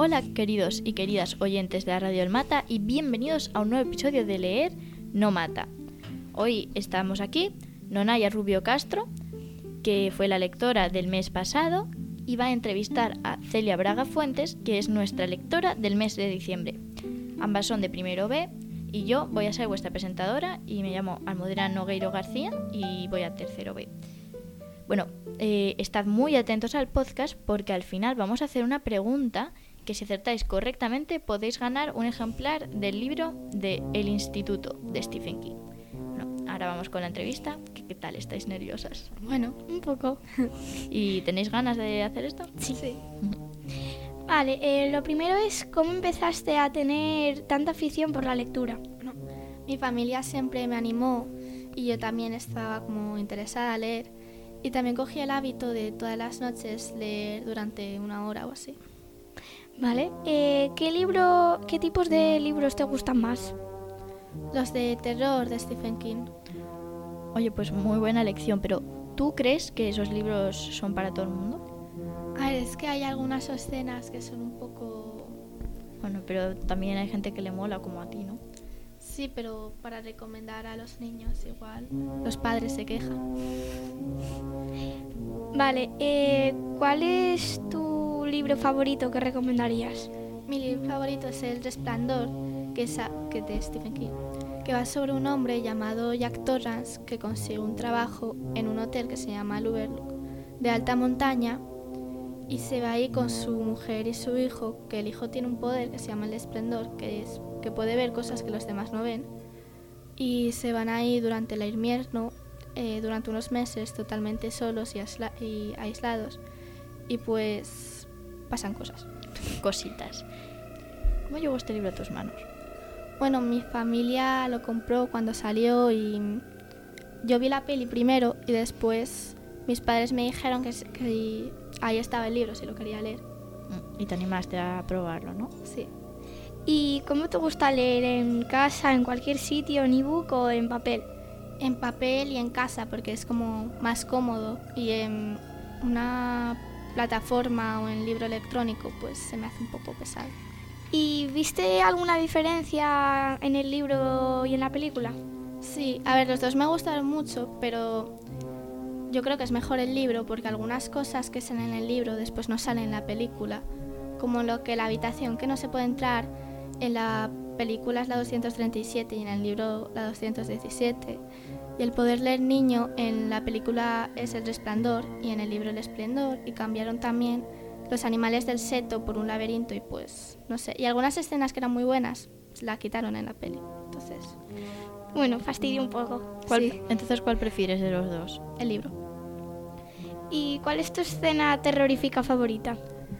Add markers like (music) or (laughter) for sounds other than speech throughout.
Hola queridos y queridas oyentes de la Radio El Mata y bienvenidos a un nuevo episodio de Leer No Mata. Hoy estamos aquí, Nonaya Rubio Castro, que fue la lectora del mes pasado, y va a entrevistar a Celia Braga Fuentes, que es nuestra lectora del mes de diciembre. Ambas son de primero B y yo voy a ser vuestra presentadora y me llamo Almudena Nogueiro García y voy a tercero B. Bueno, eh, estad muy atentos al podcast porque al final vamos a hacer una pregunta que si acertáis correctamente podéis ganar un ejemplar del libro de El Instituto de Stephen King. Bueno, ahora vamos con la entrevista. ¿Qué, qué tal? ¿Estáis nerviosas? Bueno, un poco. (laughs) ¿Y tenéis ganas de hacer esto? Sí. Vale, eh, lo primero es cómo empezaste a tener tanta afición por la lectura. Bueno, mi familia siempre me animó y yo también estaba como interesada a leer y también cogí el hábito de todas las noches leer durante una hora o así. Vale, eh, ¿qué libro, qué tipos de libros te gustan más? Los de terror de Stephen King. Oye, pues muy buena lección, pero ¿tú crees que esos libros son para todo el mundo? A ver, es que hay algunas escenas que son un poco... Bueno, pero también hay gente que le mola como a ti, ¿no? Sí, pero para recomendar a los niños igual los padres se quejan. (laughs) Vale, eh, ¿cuál es tu libro favorito que recomendarías? Mi libro favorito es El Resplandor, que es que de Stephen King, que va sobre un hombre llamado Jack Torrance que consigue un trabajo en un hotel que se llama el Overlook de alta montaña y se va ahí con su mujer y su hijo, que el hijo tiene un poder que se llama el esplendor, que es que puede ver cosas que los demás no ven, y se van ahí durante el invierno, eh, durante unos meses totalmente solos y, y aislados, y pues pasan cosas. Cositas. ¿Cómo llegó este libro a tus manos? Bueno, mi familia lo compró cuando salió y yo vi la peli primero y después mis padres me dijeron que, ahí estaba el libro si lo quería leer. Mm, Y te animaste a probarlo, ¿no? Sí. ¿Y cómo te gusta leer en casa, en cualquier sitio, en ebook o en papel? En papel y en casa porque es como más cómodo y en una plataforma o en libro electrónico pues se me hace un poco pesado. ¿Y viste alguna diferencia en el libro y en la película? Sí, a ver, los dos me gustaron mucho, pero yo creo que es mejor el libro porque algunas cosas que salen en el libro después no salen en la película, como lo que la habitación que no se puede entrar en la película es la 237 y en el libro la 217. Y el poder leer niño en la película es el resplandor y en el libro el esplendor y cambiaron también los animales del seto por un laberinto y pues no sé, y algunas escenas que eran muy buenas la quitaron en la peli. Entonces, Bueno, fastidio un poco. ¿Cuál- Sí. Entonces, ¿cuál prefieres de los dos? el libro. ¿Y cuál es tu escena terrorífica favorita?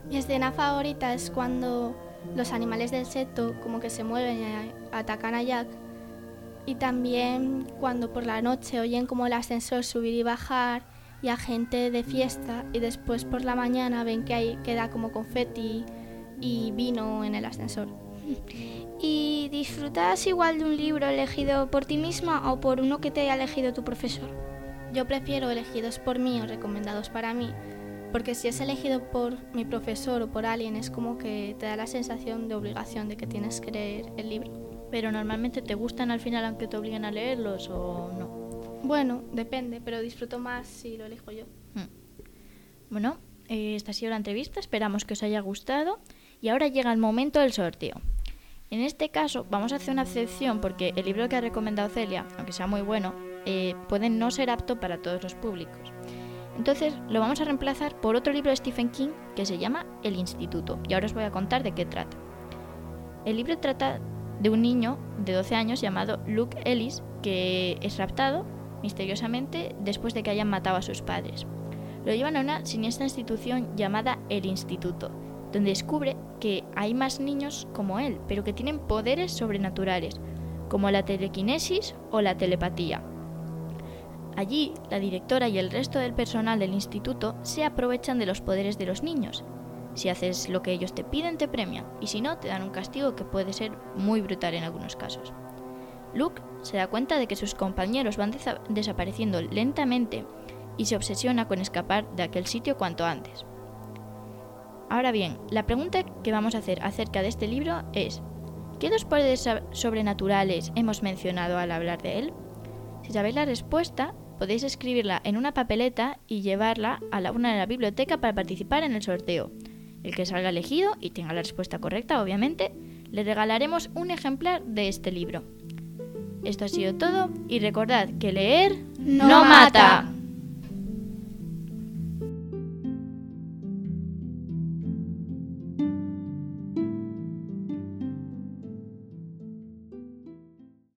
Mi escena favorita es cuando los animales del seto como que se mueven y atacan a Jack. Y también cuando por la noche oyen como el ascensor subir y bajar y a gente de fiesta y después por la mañana ven que hay queda como confeti y vino en el ascensor. ¿Y disfrutas igual de un libro elegido por ti misma o por uno que te haya elegido tu profesor? Yo prefiero elegidos por mí o recomendados para mí, porque si es elegido por mi profesor o por alguien es como que te da la sensación de obligación de que tienes que leer el libro. Pero normalmente te gustan al final aunque te obliguen a leerlos o no. Bueno, depende, pero disfruto más si lo elijo yo. Mm. Bueno, eh, esta ha sido la entrevista, esperamos que os haya gustado y ahora llega el momento del sorteo. En este caso vamos a hacer una excepción porque el libro que ha recomendado Celia, aunque sea muy bueno, eh, puede no ser apto para todos los públicos. Entonces lo vamos a reemplazar por otro libro de Stephen King que se llama El Instituto y ahora os voy a contar de qué trata. El libro trata de un niño de 12 años llamado Luke Ellis que es raptado misteriosamente después de que hayan matado a sus padres. Lo llevan a una siniestra institución llamada el Instituto, donde descubre que hay más niños como él, pero que tienen poderes sobrenaturales, como la telequinesis o la telepatía. Allí, la directora y el resto del personal del instituto se aprovechan de los poderes de los niños. Si haces lo que ellos te piden, te premian, y si no, te dan un castigo que puede ser muy brutal en algunos casos. Luke se da cuenta de que sus compañeros van desa- desapareciendo lentamente y se obsesiona con escapar de aquel sitio cuanto antes. Ahora bien, la pregunta que vamos a hacer acerca de este libro es, ¿qué dos poderes sobrenaturales hemos mencionado al hablar de él? Si sabéis la respuesta, podéis escribirla en una papeleta y llevarla a la una de la biblioteca para participar en el sorteo. El que salga elegido y tenga la respuesta correcta, obviamente, le regalaremos un ejemplar de este libro. Esto ha sido todo y recordad que leer no, mata.